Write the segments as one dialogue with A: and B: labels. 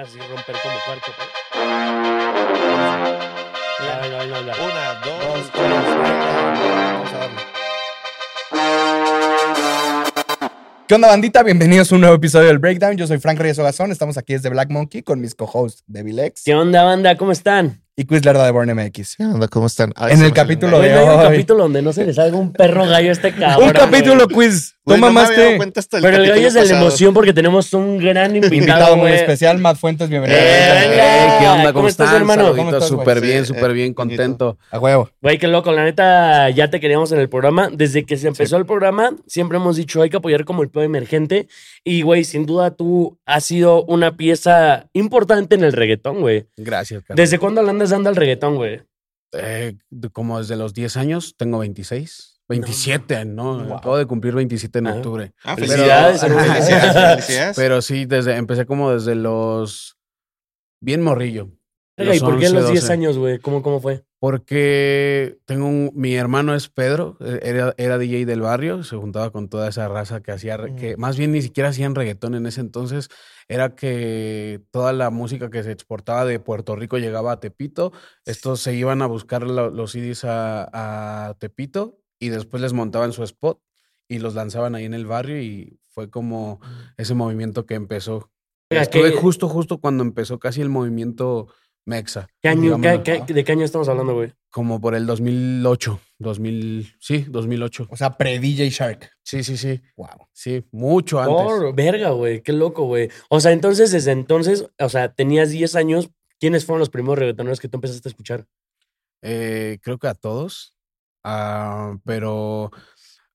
A: Así romper como cuarto.
B: Una, dos,
C: Dos,
B: tres.
C: ¿Qué onda, bandita? Bienvenidos a un nuevo episodio del Breakdown. Yo soy Frank Reyes Ogazón. Estamos aquí desde Black Monkey con mis co-hosts Devil X
A: ¿Qué onda, banda? ¿Cómo están?
C: Y Quiz Lerda de Born MX.
B: ¿Qué onda? ¿Cómo están? Ay,
C: En el capítulo de
A: no hay un
C: hoy.
A: capítulo donde no se le salga un perro gallo a este cabrón.
C: Un capítulo
A: güey.
C: quiz.
B: No
C: té.
B: cuenta hasta el
A: Pero el gallo es de la emoción porque tenemos un gran invitado,
C: Invitado muy especial, Matt Fuentes. Bienvenido.
A: Eh,
D: ¿Qué onda?
A: ¿Cómo
D: ¿Cómo,
A: estás,
D: están?
A: hermano?
D: Súper bien,
B: Sí,
D: súper
B: eh,
D: bien,
B: bonito.
D: contento.
C: A huevo.
A: Güey, qué loco. La neta, ya te queríamos en el programa. Desde que se empezó el programa, siempre hemos dicho hay que apoyar como el pedo emergente. Y, güey, sin duda tú has sido una pieza importante en el reggaetón, güey.
D: Gracias, Carlos.
A: ¿Desde cuándo le andas dando al reggaetón, güey?
D: Eh, como desde los 10 años, tengo 26. 27, ¿no?
C: Wow.
D: Acabo de cumplir 27 en
A: Ah.
D: octubre.
B: Ah,
D: Pero-
A: Felicidades, hermano.
B: Felicidades, felicidades.
D: Pero sí, desde, empecé como desde los... Bien morrillo.
A: ¿Y por qué a los
D: 11,
A: 10
D: 12.
A: años, güey? ¿Cómo, ¿Cómo fue?
D: Porque tengo un... Mi hermano es Pedro, eh, era, era DJ del barrio, se juntaba con toda esa raza que hacía... que más bien ni siquiera hacían reggaetón en ese entonces. Era que toda la música que se exportaba de Puerto Rico llegaba a Tepito. Estos se iban a buscar lo- los CDs a, a Tepito y después les montaban su spot y los lanzaban ahí en el barrio y fue como ese movimiento que empezó. Estuve
A: ¿qué-
D: justo, justo cuando empezó casi el movimiento Mexa.
A: ¿Qué año,
D: digámoslo.
A: qué- qué- ¿De qué año estamos hablando, güey?
D: Como por el 2008, 2000, sí, 2008.
C: O sea, pre-DJ Shark.
D: Sí, sí, sí,
C: Wow.
D: sí, mucho antes.
A: Por verga, güey. Qué loco, güey. O sea, entonces, desde entonces, o sea, tenías 10 años. ¿Quiénes fueron los primeros reggaetoneros que tú empezaste a escuchar?
D: Eh, creo que a todos, ah, pero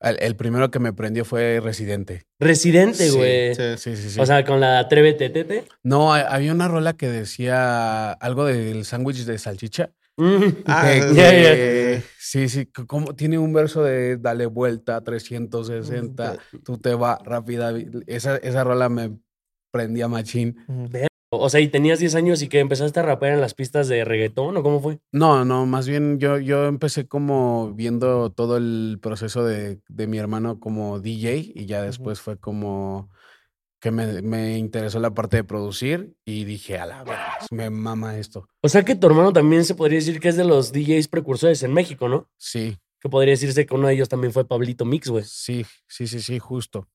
D: el, el primero que me prendió fue Residente.
A: Residente, güey.
B: Sí.
D: Sí, sí, sí.
A: O sea, con la Atrévete, Tete.
D: no, ha- había una rola que decía algo del sándwich de salchicha.
A: Mm.
B: Ah,
D: que-
B: sí,
D: sí, como tiene un verso de dale vuelta 360, tú te vas rápida. Esa, esa rola me prendía machín.
A: O sea, y tenías 10 años y que empezaste a rapear en las pistas de reggaetón, ¿o cómo fue?
D: No, no, más bien yo, yo empecé como viendo todo el proceso de, de mi hermano como DJ y ya después fue como que me, me interesó la parte de producir y dije, a la verdad, me mama esto.
A: O sea, que tu hermano también se podría decir que es de los DJs precursores en México, ¿no?
D: Sí,
A: Que podría decirse que uno de ellos también fue Pablito Mix, güey.
D: sí, sí, sí, sí, justo.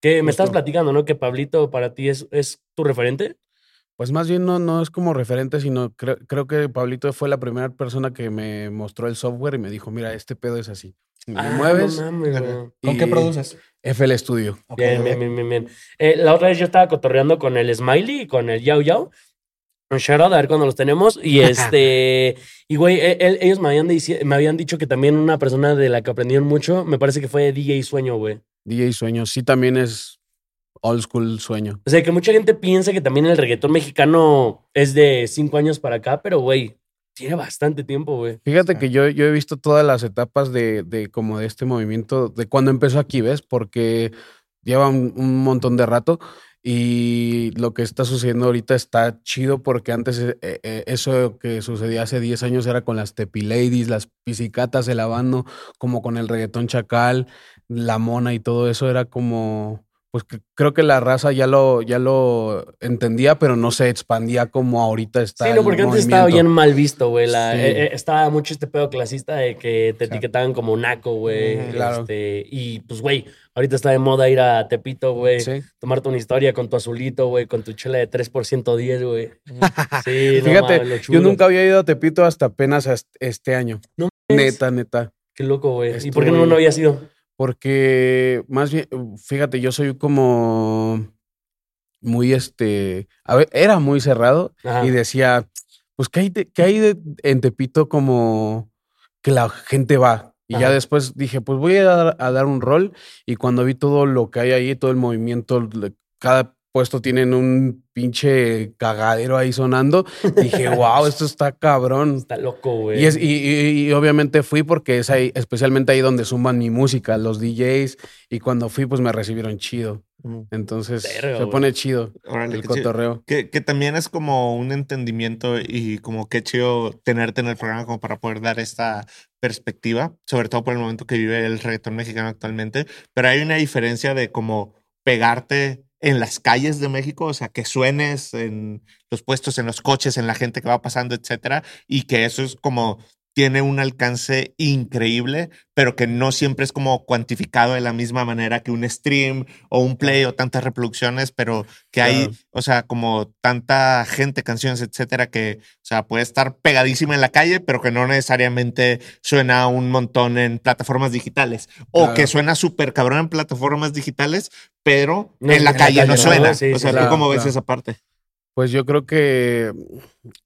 A: Que me estás platicando, ¿no? Que Pablito para ti es, es tu referente.
D: Pues más bien no, no es como referente, sino creo, creo que Pablito fue la primera persona que me mostró el software y me dijo, mira, este pedo es así. Y
A: Ah,
D: mueves,
A: No mames, güey.
C: ¿Con qué produces?
D: FL Studio.
C: Ok,
A: Bien, bien, bien, bien, bien. Eh, la otra vez yo estaba cotorreando con el Smiley y con el Yao Yao. Un shout out, a ver cuándo los tenemos. Y este, y güey, e- el- ellos me habían, me habían dicho que también una persona de la que aprendieron mucho, me parece que fue DJ Sueño, güey.
D: DJ Sueño, sí también es old school sueño.
A: O sea, que mucha gente piensa que también el reggaetón mexicano es de cinco años para acá, pero güey, tiene bastante tiempo, güey.
D: Fíjate
C: Sí.
D: que yo, yo he visto todas las etapas de, de como de este movimiento, de cuando empezó aquí, ¿ves? Porque lleva un, un montón de rato y lo que está sucediendo ahorita está chido porque antes eh, eh, eso que sucedía hace 10 años era con las Tepi Ladies, las pisicatas, el habano, como con el reggaetón chacal, la mona y todo eso era como... Pues que creo que la raza ya lo, ya lo entendía, pero no se expandía como ahorita está.
A: Sí, no,
D: el
A: porque antes estaba bien mal visto, güey.
D: Sí.
A: eh, eh, estaba mucho este pedo clasista de que te etiquetaban como naco, güey.
D: Claro.
A: este, y pues, güey, ahorita está de moda ir a Tepito, güey.
D: Sí.
A: Tomarte una historia con tu azulito, güey, con tu chela de 3% 10, güey. Sí, no
D: Fíjate,
A: mames, lo
D: yo nunca había ido a Tepito hasta apenas est- este año.
A: No mames.
D: Neta, neta.
A: Qué loco, güey. ¿Y por qué no, no había sido?
D: Porque más bien, fíjate, yo soy como muy este, a ver, era muy cerrado
A: Ajá.
D: y decía, pues, ¿qué hay, de, qué hay de- en Tepito como que la gente va? Y ya después dije, pues voy a dar, a dar un rol y cuando vi todo lo que hay ahí, todo el movimiento, cada puesto tienen un pinche cagadero ahí sonando, dije, wow, esto está cabrón.
A: Está loco, güey.
D: Y, es, y, y- y obviamente fui porque es ahí, especialmente ahí donde suman mi música, los DJs, y cuando fui pues me recibieron chido. Entonces
A: Verga,
D: se pone chido
B: Órale,
D: el
B: chido.
D: cotorreo.
B: Que, que también es como un entendimiento y como qué chido tenerte en el programa como para poder dar esta perspectiva, sobre todo por el momento que vive el reggaetón mexicano actualmente. Pero hay una diferencia de como pegarte en las calles de México, o sea, que suenes en los puestos, en los coches, en la gente que va pasando, etcétera, y que eso es como tiene un alcance increíble, pero que no siempre es como cuantificado de la misma manera que un stream o un play o tantas reproducciones, pero que hay,
A: Claro.
B: o sea, como tanta gente, canciones, etcétera, que, o sea, puede estar pegadísima en la calle, pero que no necesariamente suena un montón en plataformas digitales. O
D: Claro.
B: que suena súper cabrón en plataformas digitales, pero
A: No,
B: en la
A: en la
B: calle no suena.
A: sí,
B: o sea, ¿tú cómo ves esa parte?
D: Pues yo creo que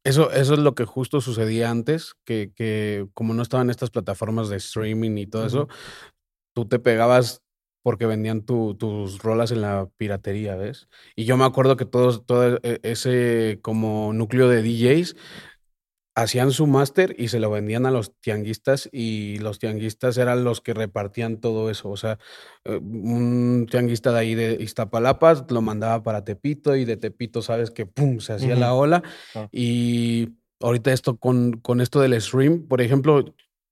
D: eso, eso es lo que justo sucedía antes, que, que como no estaban estas plataformas de streaming y todo eso, tú te pegabas porque vendían tu- tus rolas en la piratería, ¿ves? Y yo me acuerdo que todos, todo e- ese como núcleo de DJs hacían su máster y se lo vendían a los tianguistas y los tianguistas eran los que repartían todo eso. O sea, eh, un tianguista de ahí de Iztapalapa lo mandaba para Tepito y de Tepito sabes que pum, se hacía la ola.
B: Ah.
D: Y ahorita esto con, con esto del stream, por ejemplo,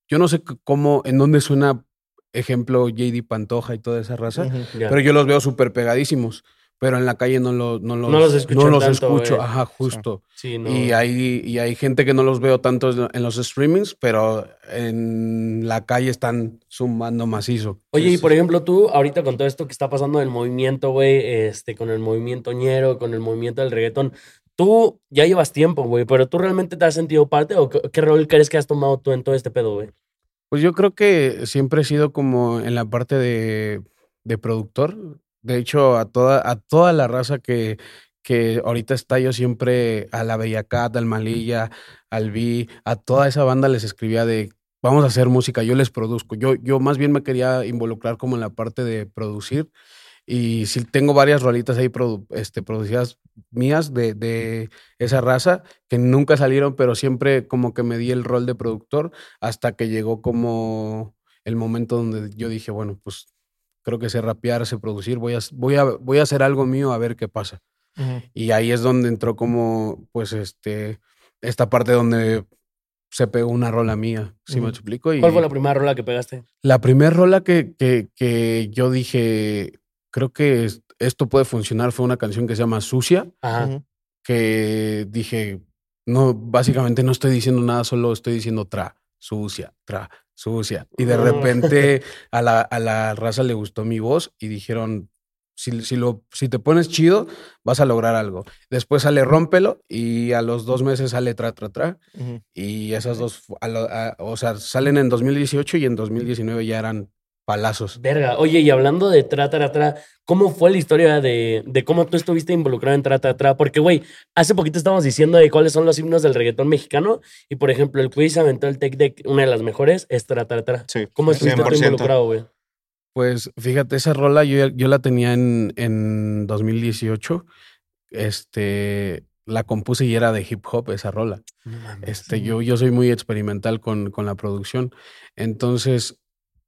D: yo no sé cómo, en dónde suena, ejemplo, JD Pantoja y toda esa raza, pero yo los veo súper pegadísimos. Pero en la calle no, lo- no los,
A: No los escuchan
D: no los
A: tanto,
D: escucho.
A: güey.
D: Ajá, justo.
A: Sí, no.
D: Y hay, y hay gente que no los veo tanto en los streamings, pero en la calle están sumando macizo.
A: Oye, y por ejemplo, tú ahorita con todo esto que está pasando del movimiento, güey, este, con el movimiento ñero, con el movimiento del reggaetón, tú ya llevas tiempo, güey, pero tú realmente te has sentido parte o qué, qué rol crees que has tomado tú en todo este pedo, güey?
D: Pues yo creo que siempre he sido como en la parte de, de productor. De hecho, a toda, a toda la raza que, que ahorita está, yo siempre a la Bella Cat, al Malilla, al Vi, a toda esa banda les escribía de vamos a hacer música, yo les produzco. Yo, yo más bien me quería involucrar como en la parte de producir. Y sí tengo varias rolitas ahí produ- este, producidas mías de, de esa raza que nunca salieron, pero siempre como que me di el rol de productor hasta que llegó como el momento donde yo dije, bueno, pues creo que sé rapear, sé producir, voy a, voy a, voy a hacer algo mío a ver qué pasa. Y ahí es donde entró como, pues, este, esta parte donde se pegó una rola mía, ¿sí me
A: Ujú.
D: explico? Y
A: ¿Cuál fue la primera rola que pegaste?
D: la primera rola que, que, que yo dije, creo que es- esto puede funcionar, fue una canción que se llama Sucia,
A: Ajá.
D: Que dije, no, básicamente no estoy diciendo nada, solo estoy diciendo tra, sucia, tra, sucia. Y de repente a la, a la raza le gustó mi voz y dijeron, si, si, lo, si te pones chido, vas a lograr algo. Después sale Rómpelo y a los dos meses sale Tra, Tra, Tra. Y esas dos, a lo- a- o sea, salen en 2018 y en 2019 ya eran palazos.
A: Verga. Oye, y hablando de Tra, Tra, Tra, ¿cómo fue la historia de, de cómo tú estuviste involucrado en Tra, Tra, Tra? Porque, güey, hace poquito estábamos diciendo de cuáles son los himnos del reggaetón mexicano y, por ejemplo, el quiz aventó el tech deck, una de las mejores, es Tra, Tra, Tra.
B: Sí,
A: ¿Cómo estuviste tú
B: 100%.
A: involucrado, güey?
D: Pues fíjate, esa rola yo, yo la tenía en, en 2018. Este, la compuse y era de hip hop esa rola. Este, yo, yo soy muy experimental con, con la producción. Entonces,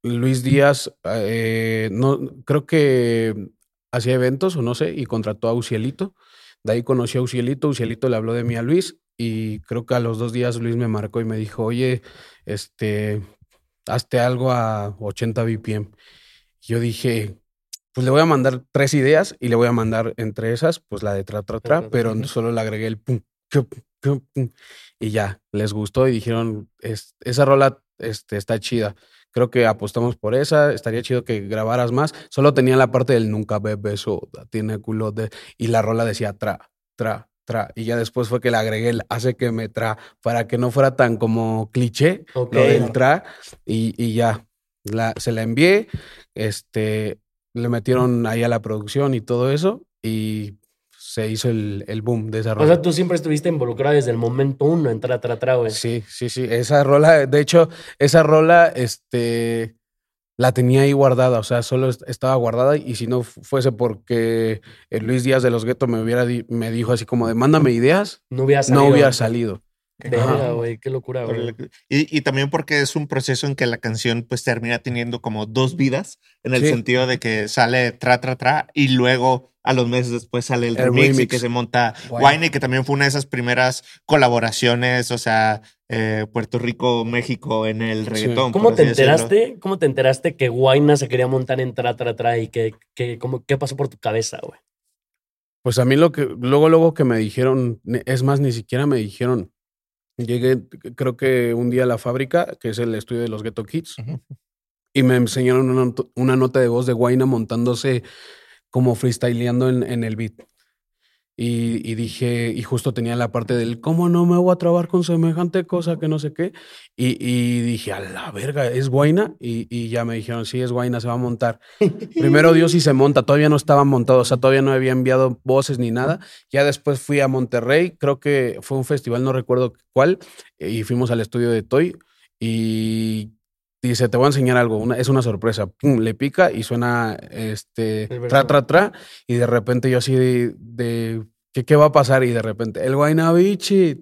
D: Luis Díaz, eh, no, creo que hacía eventos o no sé, y contrató a Ucielito. De ahí conocí a Ucielito, Ucielito le habló de mí a Luis y creo que a los dos días Luis me marcó y me dijo, oye, este, hazte algo a 80 BPM. Yo dije, pues le voy a mandar tres ideas y le voy a mandar entre esas, pues la de tra, tra,
A: Tra,
D: pero solo le agregué el pum, pum, pum, pum, y ya, les gustó y dijeron, "Es- esa rola este, está chida. Creo que apostamos por esa, estaría chido que grabaras más. Solo tenía la parte del nunca bebe soda, tiene culo de... Y la rola decía tra, tra, tra. Y ya después fue que le agregué el hace que me tra, para que no fuera tan como cliché
A: Ok.
D: lo del tra. Y, y ya, la, se la envié, este, le metieron ahí a la producción y todo eso. Y se hizo el, el boom de esa
A: O
D: rola.
A: sea, tú siempre estuviste involucrado desde el momento uno en Tra, Tra, Tra, güey.
D: Sí, sí, sí. Esa rola, de hecho, esa rola, este, la tenía ahí guardada, o sea, solo est- estaba guardada y si no fu- fuese porque el Luis Díaz de los Guetos me hubiera di- me dijo así como de mándame ideas,
A: No hubiera salido.
D: no hubiera salido.
A: Verga,
D: Ajá.
A: güey, qué locura, güey.
B: Y, y también porque es un proceso en que la canción pues termina teniendo como dos vidas, en el
D: Sí.
B: sentido de que sale tra, tra, tra, y luego a los meses después sale el,
D: El
B: remix, y que se monta
C: Guay.
B: Wine, que también fue una de esas primeras colaboraciones, o sea, eh, Puerto Rico, México en el reggaetón.
A: ¿Cómo te
B: decirlo.
A: enteraste? ¿Cómo te enteraste que Guayna se quería montar en Tra, Tra, Tra y que, que, cómo- qué pasó por tu cabeza, güey?
D: Pues a mí lo que, luego, luego que me dijeron, es más, ni siquiera me dijeron. Llegué, creo que un día a la fábrica, que es el estudio de los Ghetto Kids, y me enseñaron una, not- una nota de voz de Guaina montándose como freestyleando en, en el beat. Y, y dije, y justo tenía la parte del, ¿cómo no me voy a trabar con semejante cosa que no sé qué? Y, y dije, a la verga, ¿es Guaina? Y, y ya me dijeron, sí, es Guaina, se va a montar. Primero Dios y se monta, todavía no estaba montado, o sea, todavía no había enviado voces ni nada. Ya después fui a Monterrey, creo que fue un festival, no recuerdo cuál, y fuimos al estudio de Toy y dice, te voy a enseñar algo, una- es una sorpresa. Pum, le pica y suena este tra, tra, tra, y de repente yo así de, de, ¿qué, ¿qué va a pasar? Y de repente, el Guaynabichi,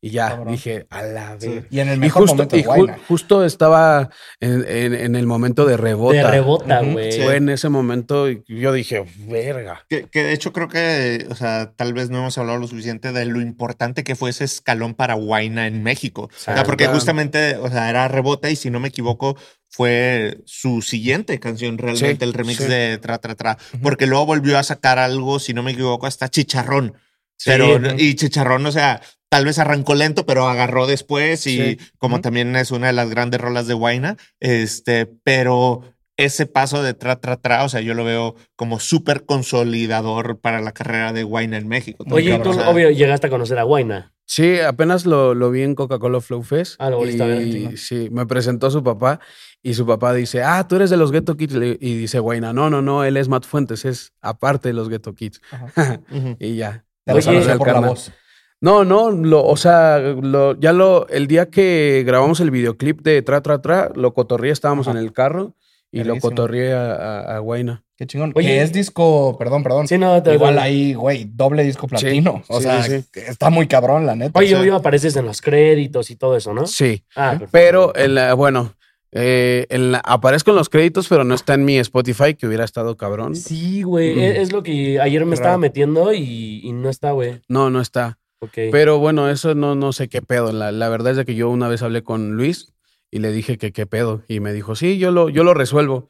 D: y ya
C: Cabrón.
D: dije, a la
B: Sí.
D: verga.
C: Y en el
D: Y
C: mejor
D: justo,
C: momento
D: y
C: de
D: ju-
C: Guayna.
D: justo estaba en, en- en el momento de rebota.
A: De rebota, güey.
B: sí.
D: Fue en ese momento y yo dije, verga.
B: Que, que de hecho creo que, o sea, tal vez no hemos hablado lo suficiente de lo importante que fue ese escalón para Huayna en México. O sea, porque justamente, o sea, era Rebota y si no me equivoco, fue su siguiente canción realmente,
D: Sí,
B: el remix
D: sí.
B: de Tra Tra Tra. Porque luego volvió a sacar algo, si no me equivoco, hasta Chicharrón.
A: Sí.
B: Pero, y Chicharrón, o sea, tal vez arrancó lento, pero agarró después y como también es una de las grandes rolas de Huayna, este, pero ese paso de tra, tra, tra, o sea, yo lo veo como súper consolidador para la carrera de Huayna en México.
A: Oye, tú,
B: o sea,
A: obvio, llegaste a conocer a Guayna.
D: Sí, apenas lo, lo vi en Coca-Cola Flow Fest.
A: Ah, lo volviste a ver,
D: y
C: entiendo.
D: sí, me presentó su papá y su papá dice, ah, tú eres de los Ghetto Kids. Y dice, Guayna, no, no, no, él es Matt Fuentes, es aparte de los Ghetto Kids.
C: Ajá.
D: y ya.
C: Te
A: Oye,
C: por la voz.
D: No, no, lo, o sea, lo, ya lo, el día que grabamos el videoclip de Tra Tra Tra, lo cotorreé, estábamos
C: Ajá.
D: en el carro y lo cotorreé a, a, a Guayna.
C: Qué chingón.
A: Oye.
C: que es disco, perdón, perdón.
A: Sí, no, te
C: Igual ahí, güey, doble disco platino. o
D: sí,
C: sea,
D: sí,
C: está muy cabrón, la neta.
A: Oye,
C: O sea,
A: obvio, apareces en los créditos y todo eso, ¿no?
D: Sí,
A: Ah, perfecto.
D: pero, en la- bueno, eh, en la- aparezco en los créditos, pero no está en mi Spotify, que hubiera estado cabrón.
A: Sí, güey.
D: Mm.
A: Es, es lo que ayer me estaba metiendo y, y no está, güey.
D: No, no está.
A: Ok.
D: Pero bueno, eso no, no sé qué pedo. La, la verdad es de que yo una vez hablé con Luis y le dije que qué pedo. Y me dijo, sí, yo lo, yo lo resuelvo.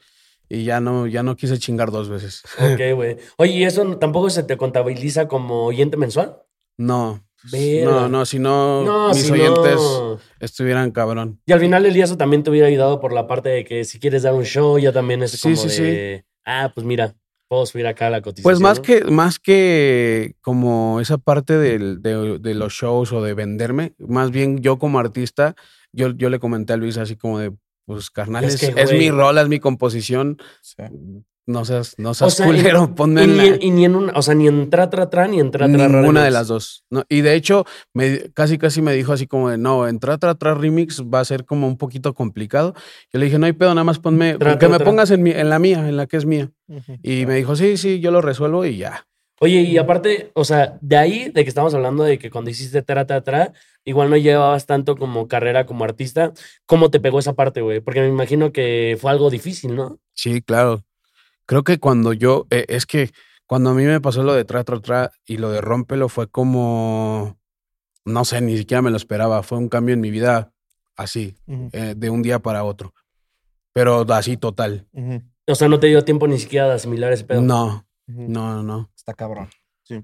D: Y ya no, ya no quise chingar dos veces.
A: Ok, güey. Oye, ¿y eso tampoco se te contabiliza como oyente mensual?
D: No.
A: Verga.
D: No, no, si no,
A: No,
D: mis
A: si
D: oyentes
A: no.
D: estuvieran cabrón.
A: Y al final del día eso también te hubiera ayudado por la parte de que si quieres dar un show, ya también es como
D: sí,
A: de, ah, pues mira, puedo subir acá la cotización.
D: Pues más
A: ¿no?
D: que, más que como esa parte del- de, de los shows o de venderme, más bien yo como artista, yo, yo le comenté a Luis así como de, pues carnal,
A: Es
D: es,
A: que,
D: es mi rola, es mi composición,
C: sí.
D: no seas, no seas
A: sea, y-
D: culero, ponme
A: Y
D: en la-
A: en, y ni en una, o sea, ni en tra, tra, tra, ni en tra, tra,
D: Ninguna de las dos. No, y de hecho, me, casi casi me dijo así como de, no, entrar tra, tra remix va a ser como un poquito complicado. Yo le dije, no hay pedo, nada más ponme,
A: Tra,
D: que
A: tra,
D: me
A: tra.
D: pongas en, mi- en la mía, en la que es mía. Y me dijo, sí, sí, yo lo resuelvo y ya.
A: Oye, y aparte, o sea, de ahí, de que estamos hablando de que cuando hiciste tra, tra, tra, igual no llevabas tanto como carrera como artista, ¿cómo te pegó esa parte, güey? Porque me imagino que fue algo difícil, ¿no?
D: Sí, claro. Creo que cuando yo, eh, es que cuando a mí me pasó lo de tra, tra, tra y lo de rómpelo fue como, no sé, ni siquiera me lo esperaba. Fue un cambio en mi vida así, eh, de un día para otro. Pero así total.
A: O sea, no te dio tiempo ni siquiera de asimilar ese pedo.
D: No. No, no, no.
C: Está cabrón.
B: Sí.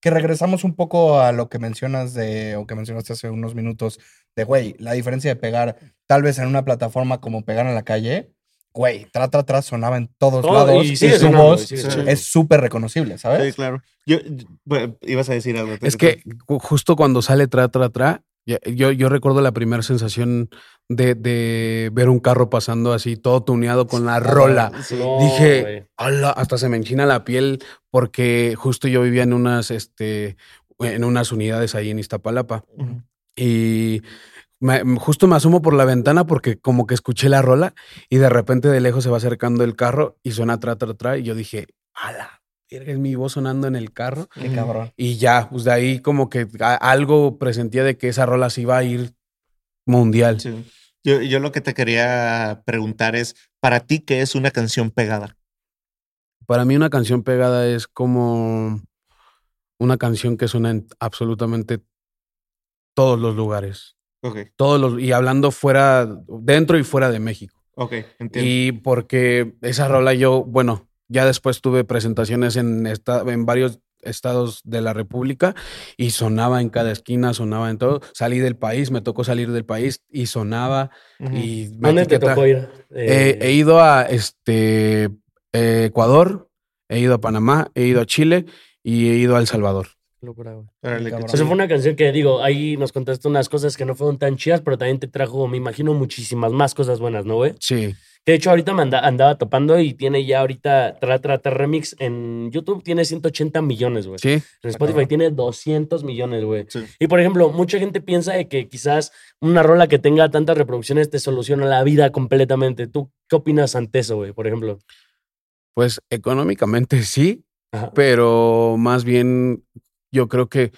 C: Que regresamos un poco a lo que mencionas de, o que mencionaste hace unos minutos, de güey, la diferencia de pegar tal vez en una plataforma como pegar en la calle, güey, tra, tra, tra sonaba en todos
A: Todo,
C: lados
A: y
C: su
A: sonando,
C: voz
B: sí.
C: es súper reconocible,
B: Sí,
C: ¿sabes?
B: claro. Yo, bueno, ibas a decir algo.
D: Es que ju- justo cuando sale tra, tra, tra, yo, yo recuerdo la primera sensación de, de ver un carro pasando así, todo tuneado con la rola.
B: Sí.
D: Dije. "Ala", hasta se me enchina la piel porque justo yo vivía en unas, este, en unas unidades ahí en Iztapalapa. Y me- justo me asomo por la ventana porque como que escuché la rola y de repente de lejos se va acercando el carro y suena tra, tra, tra. Y yo dije, ala, es mi voz sonando en el carro.
C: Qué cabrón.
D: Y ya, pues de ahí como que algo presentía de que esa rola se iba a ir mundial.
B: Sí. Yo, yo lo que te quería preguntar es, para ti, ¿qué es una canción pegada?
D: Para mí una canción pegada es como una canción que suena en absolutamente todos los lugares. Todos los, y hablando fuera, dentro y fuera de México.
B: ok, entiendo.
D: Y porque esa rola yo, bueno, ya después tuve presentaciones en, esta, en varios estados de la República y sonaba en cada esquina, sonaba en todo. Salí del país, me tocó salir del país y sonaba.
B: Ujú.
D: y me
A: ¿Dónde te tocó ir?
D: Eh,
A: Eh,
D: he ido a este, eh, Ecuador, he ido a Panamá, he ido a Chile y he ido a El Salvador.
A: locura. Eso fue una canción que, digo, ahí nos contaste unas cosas que no fueron tan chidas, pero también te trajo, me imagino, muchísimas más cosas buenas, ¿no, güey?
D: Sí,
A: De hecho, ahorita me anda- andaba topando y tiene ya ahorita Tra Tra Tra Remix en YouTube, tiene 180 millones, güey.
D: sí.
A: En Spotify tiene 200 millones, güey.
B: Sí.
A: Y por ejemplo, mucha gente piensa de que quizás una rola que tenga tantas reproducciones te soluciona la vida completamente. ¿Tú qué opinas ante eso, güey? Por ejemplo.
D: Pues económicamente sí,
A: Ajá.
D: pero más bien yo creo que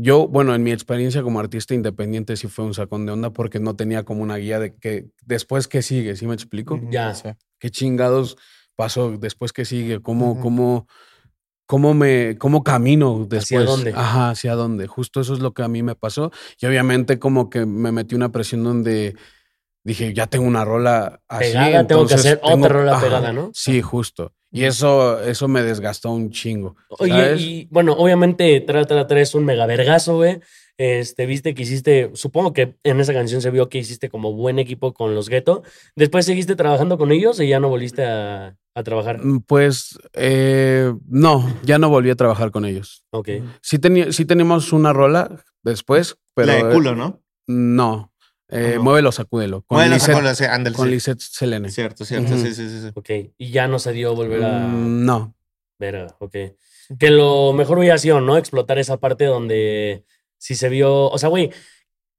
D: yo, bueno, en mi experiencia como artista independiente sí fue un sacón de onda porque no tenía como una guía de que después qué sigue, ¿sí me explico?
A: Ya.
C: sí.
D: ¿Qué chingados pasó después qué sigue? ¿Cómo, cómo, cómo me, cómo camino después?
A: dónde?
D: Ajá, hacia dónde. Justo eso es lo que a mí me pasó. Y obviamente como que me metí una presión donde dije, ya tengo una rola así.
A: Pegada, tengo que hacer otra rola
D: ajá,
A: pegada, ¿no?
D: Sí, justo. Y eso, eso me desgastó un chingo.
A: Oye, y bueno, obviamente Tra Tra Tra es un mega vergazo, güey. Este, viste que hiciste, supongo que en esa canción se vio que hiciste como buen equipo con los Ghetto. Después seguiste trabajando con ellos y ya no volviste a, a trabajar.
D: Mm, Pues eh, no, ya no volví a trabajar con ellos.
A: Ok.
D: Sí, sí teníamos una rola después, pero
B: La de
D: eh,
B: culo, ¿no?
D: no. Eh,
B: Ajá.
D: Muévelo, sacúdelo. Con Lisette,
B: sacó, sí, ándale,
D: con
B: sí.
D: Lisette Selene.
B: Cierto, cierto,
D: Ujú.
B: sí, sí, sí, sí.
A: Ok. Y ya no se dio volver a
D: Mm, No.
A: ver, ok. Que lo mejor hubiera sido, ¿no? Explotar esa parte donde si se vio, o sea, güey,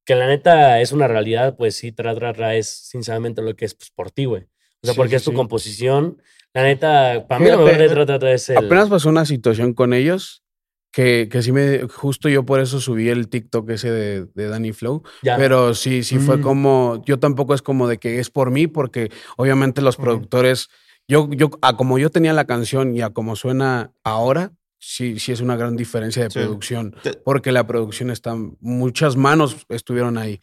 A: que la neta es una realidad, pues sí, Tra Tra Tra es sinceramente lo que es pues, por ti, güey. O sea,
D: Sí,
A: porque
D: sí,
A: es tu
D: sí.
A: composición. La neta, para mí lo mejor de Tra Tra Tra es el...
D: Apenas pasó una situación con ellos que, que sí me. Justo yo por eso subí el TikTok ese de, de Danny Flow.
A: ya.
D: Pero sí, sí fue
A: Mm.
D: como. Yo tampoco es como de que es por mí, porque obviamente los productores. Yo, yo, a como yo tenía la canción y a como suena ahora, sí, sí es una gran diferencia de
B: Sí.
D: producción.
B: Te-
D: Porque la producción está. Muchas manos estuvieron ahí.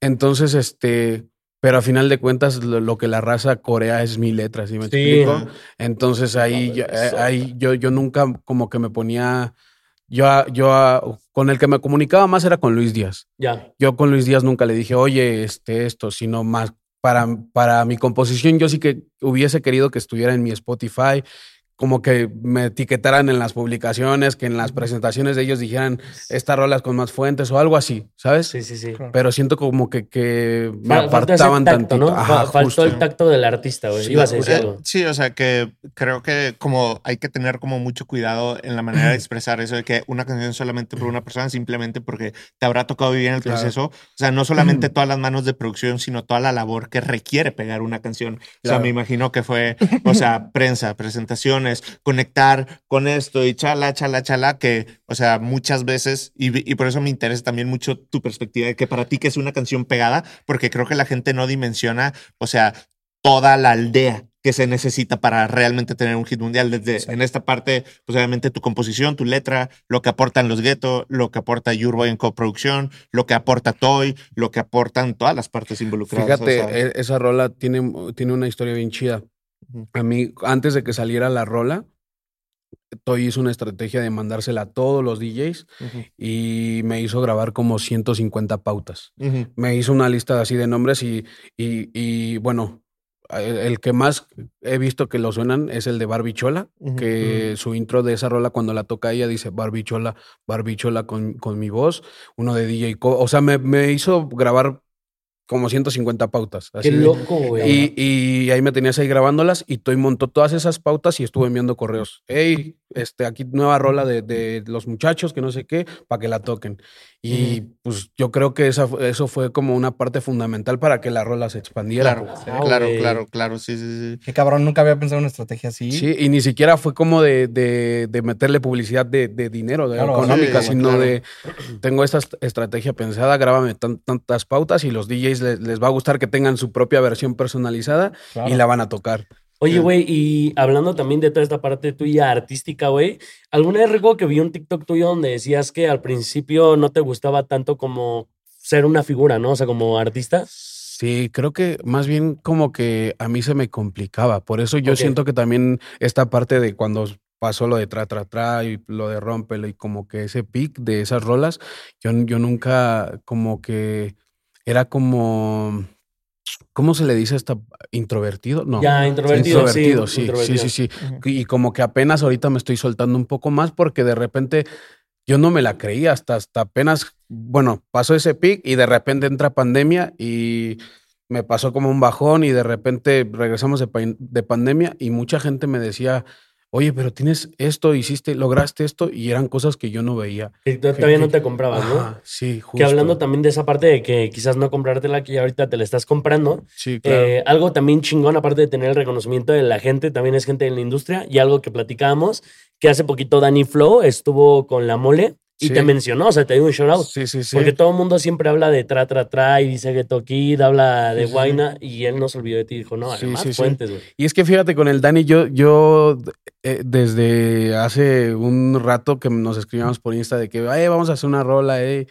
D: Entonces, este. Pero a final de cuentas, lo, lo que la raza corea es mi letra, ¿sí me
A: Sí.
D: explico? Entonces ahí, yo, eh, ahí yo, yo nunca como que me ponía, yo, yo con el que me comunicaba más era con Luis Díaz.
A: ya.
D: Yo con Luis Díaz nunca le dije, oye, este, esto, sino más para, para mi composición, yo sí que hubiese querido que estuviera en mi Spotify, como que me etiquetaran en las publicaciones, que en las presentaciones de ellos dijeran, estas rolas con más fuentes o algo así, ¿sabes?
A: Sí, sí, sí.
D: Pero siento como que, que me
A: Fal-
D: apartaban
A: tacto,
D: tantito.
A: ¿no?
D: Ajá,
A: Fa- Faltó
D: justo.
A: el tacto del artista, güey.
B: Sí,
A: Ibas a decir algo.
B: sí, o sea que creo que como hay que tener como mucho cuidado en la manera de expresar eso de que una canción solamente por una persona, simplemente porque te habrá tocado vivir en el
D: Claro.
B: proceso. O sea, no solamente todas las manos de producción, sino toda la labor que requiere pegar una canción. O sea, me imagino que fue, o sea, prensa, presentaciones, conectar con esto y chala, chala, chala, que, o sea, muchas veces, y, y por eso me interesa también mucho tu perspectiva de que para ti que es una canción pegada, porque creo que la gente no dimensiona, o sea, toda la aldea que se necesita para realmente tener un hit mundial. Desde
C: Sí.
B: en esta parte, pues obviamente tu composición, tu letra, lo que aportan los Ghetto, lo que aporta Yurboy en coproducción, lo que aporta Toy, lo que aportan todas las partes involucradas.
D: Fíjate,
B: o sea,
D: e- esa rola tiene, tiene una historia bien chida. A mí, antes de que saliera la rola, Toy hizo una estrategia de mandársela a todos los DJs y me hizo grabar como 150 pautas. Me hizo una lista así de nombres y, y, y, bueno, el, el que más he visto que lo suenan es el de Barbichola,
B: ujú,
D: que su intro de esa rola cuando la toca ella dice Barbichola, Barbichola con, con mi voz, uno de DJ Co. O sea, me, me hizo grabar como 150 pautas. así
A: Qué loco, güey.
D: y, y ahí me tenías ahí grabándolas y Toy montó todas esas pautas y estuve enviando correos. Hey, este, aquí nueva rola de, de los muchachos, que no sé qué, para que la toquen. Y pues yo creo que esa, eso fue como una parte fundamental para que la rola se expandiera.
B: Claro,
A: Wow,
B: claro, claro, claro, sí, sí, sí.
C: Qué cabrón, nunca había pensado en una estrategia así.
D: Sí, y ni siquiera fue como de, de, de meterle publicidad de, de dinero, de
C: Claro,
D: económica,
B: sí,
D: sino
B: claro.
D: de tengo esta est- estrategia pensada, grábame tan- tantas pautas y los DJs les, les va a gustar que tengan su propia versión personalizada
C: Claro.
D: y la van a tocar.
A: Oye, güey, y hablando también de toda esta parte tuya artística, güey, ¿alguna vez recuerdo que vi un TikTok tuyo donde decías que al principio no te gustaba tanto como ser una figura, ¿no? O sea, como artista.
D: Sí, creo que más bien como que a mí se me complicaba. Por eso yo siento que también esta parte de cuando pasó lo de Tra Tra Tra y lo de Rómpelo y como que ese pic de esas rolas, yo, yo nunca como que era como... ¿Cómo se le dice esta introvertido? No.
A: Ya, introvertido,
D: Introvertido,
A: sí.
D: sí,
A: introvertido.
D: sí, sí. Y como que apenas ahorita me estoy soltando un poco más porque de repente yo no me la creía hasta, hasta apenas, bueno, pasó ese pic y de repente entra pandemia y me pasó como un bajón y de repente regresamos de, de pandemia y mucha gente me decía, oye, pero tienes esto, hiciste, lograste esto y eran cosas que yo no veía.
A: Y tú todavía no te comprabas, ¿no?
D: Ajá, sí, justo.
A: Que hablando también de esa parte de que quizás no comprártela, que ya ahorita te la estás comprando.
D: Sí, claro.
A: eh, algo también chingón, aparte de tener el reconocimiento de la gente, también es gente de la industria. Y algo que platicábamos, que hace poquito Danny Flow estuvo con la mole y
D: Sí.
A: te mencionó, o sea, te dio un shout out.
D: sí, sí, sí.
A: Porque todo el mundo siempre habla de tra, tra, tra y dice Ghetto Kid, habla de
D: Sí,
A: y él no se olvidó de ti. Dijo, no, además fuentes, güey.
D: Y es que fíjate, con el Dani, yo, yo eh, desde hace un rato que nos escribíamos por Insta de que, "Ay, vamos a hacer una rola, eh,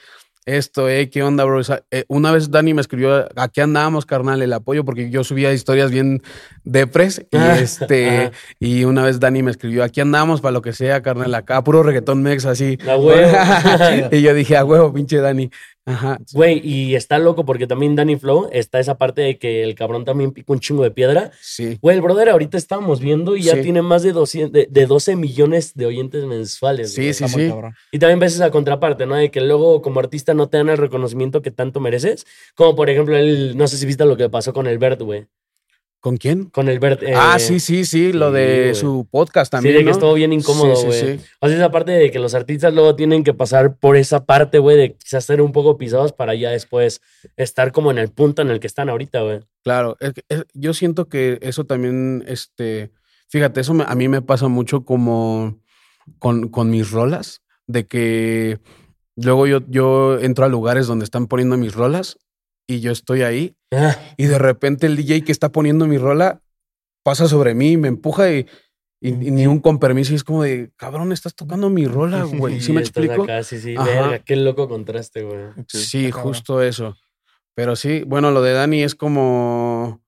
D: esto, eh, ¿qué onda, bro? Eh, una vez Dani me escribió, aquí andábamos, carnal, el apoyo, porque yo subía historias bien depres, y
A: Ah,
D: este, y una vez Dani me escribió, aquí andamos para lo que sea, carnal, acá, puro reggaetón mex, así.
A: A huevo.
D: y yo dije, a huevo, pinche Dani. Ajá.
A: Güey, y está loco porque también Danny Flow está esa parte de que el cabrón también pica un chingo de piedra.
D: Sí.
A: Güey, el brother ahorita estábamos viendo y ya
D: Sí.
A: tiene más de, 200, de, de 12 millones de oyentes mensuales.
D: Sí,
A: güey.
D: sí, sí.
C: cabrón.
A: Y también ves esa contraparte, ¿no? De que luego como artista no te dan el reconocimiento que tanto mereces. Como por ejemplo, el, no sé si viste lo que pasó con el Bert, güey.
D: ¿Con quién?
A: Con el Bert. eh,
D: ah, sí, sí, sí, lo
A: sí,
D: de
A: güey.
D: su podcast también.
A: sí, de que
D: ¿no?
A: estuvo bien incómodo,
D: Sí,
A: güey.
D: sí, sí.
A: O sea, esa parte de que los artistas luego tienen que pasar por esa parte, güey, de quizás ser un poco pisados para ya después estar como en el punto en el que están ahorita, güey.
D: Claro, es que- es- yo siento que eso también, este, fíjate, eso me- a mí me pasa mucho como con, con mis rolas, de que luego yo, yo entro a lugares donde están poniendo mis rolas y yo estoy ahí
A: Ah,
D: y de repente el DJ que está poniendo mi rola pasa sobre mí, me empuja y, y- y ni un con permiso y es como de, cabrón, estás tocando mi rola, güey, ¿sí
A: y
D: me explico?
A: acá, sí, sí, verga, qué loco contraste, güey.
D: Sí, justo eso. Pero sí, bueno, lo de Dani es como,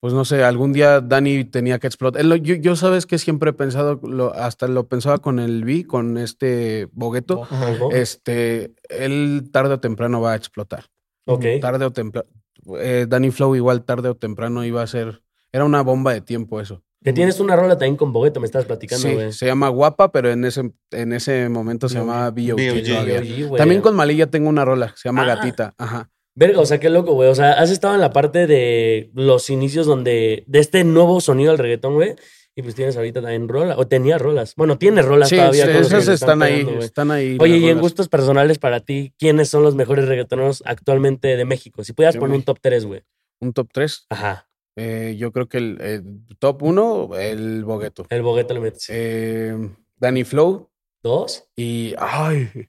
D: pues no sé, algún día Dani tenía que explotar. Yo, yo sabes que siempre he pensado, lo- hasta lo pensaba con el B, con este Bogueto, este, él tarde o temprano va a explotar.
A: Ok.
D: Tarde o temprano. Danny Flow igual tarde o temprano iba a ser, era una bomba de tiempo eso.
A: Que tienes una rola también con Bogueto, me estabas platicando,
D: Sí,
A: güey.
D: se llama Guapa, pero en ese, en ese momento se
A: B.O.G.
D: llamaba B.O.G. También con Malilla tengo una rola, se llama
A: Ah.
D: Gatita. Ajá.
A: Verga, o sea, qué loco, güey. O sea, has estado en la parte de los inicios donde, de este nuevo sonido del reggaetón, güey. Y pues tienes ahorita también rola, o tenía rolas. Bueno, tienes rolas
D: Sí,
A: todavía.
D: sí, esas están, ahí,
A: pegando,
D: están ahí.
A: Oye, y en gustos personales para ti, ¿quiénes son los mejores reggaetoneros actualmente de México? Si pudieras poner un top 3, güey.
D: Un top 3.
A: Ajá.
D: yo creo que el, el top 1, el Bogueto.
A: El Bogueto le metes.
D: Eh, Danny Flow
A: ¿Dos?
D: y. Ay,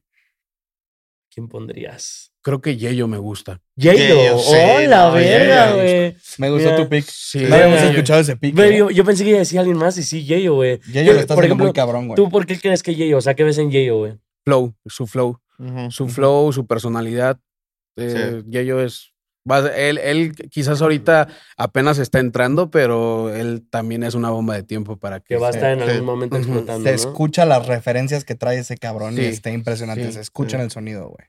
A: ¿Quién pondrías?
D: creo que Yeyo me gusta.
A: Yayo.
B: Yayo, sí,
A: ¡Oh, la
B: no,
A: verga, güey!
C: Me gustó
A: Mira.
C: tu pick.
D: Sí,
C: No habíamos escuchado ese pick. ¿eh?
A: yo, yo pensé que iba a decir alguien más y sí, Yayo, güey.
C: Yayo
A: Yo,
C: lo está haciendo muy cabrón, güey.
A: ¿Tú por qué crees que Yayo? O sea, ¿qué ves en Yayo, güey?
D: Flow, su flow. Su flow, su personalidad. Eh, Yeyo es. Va- él, él quizás ahorita apenas está entrando, pero él también es una bomba de tiempo para que.
A: Que va a estar en
B: sí.
A: algún momento
D: Ujú.
A: explotando,
C: Se
A: ¿no?
C: escucha las referencias que trae ese cabrón y
D: Sí,
C: está impresionante.
D: sí,
C: se escucha en
B: sí.
C: el sonido, güey.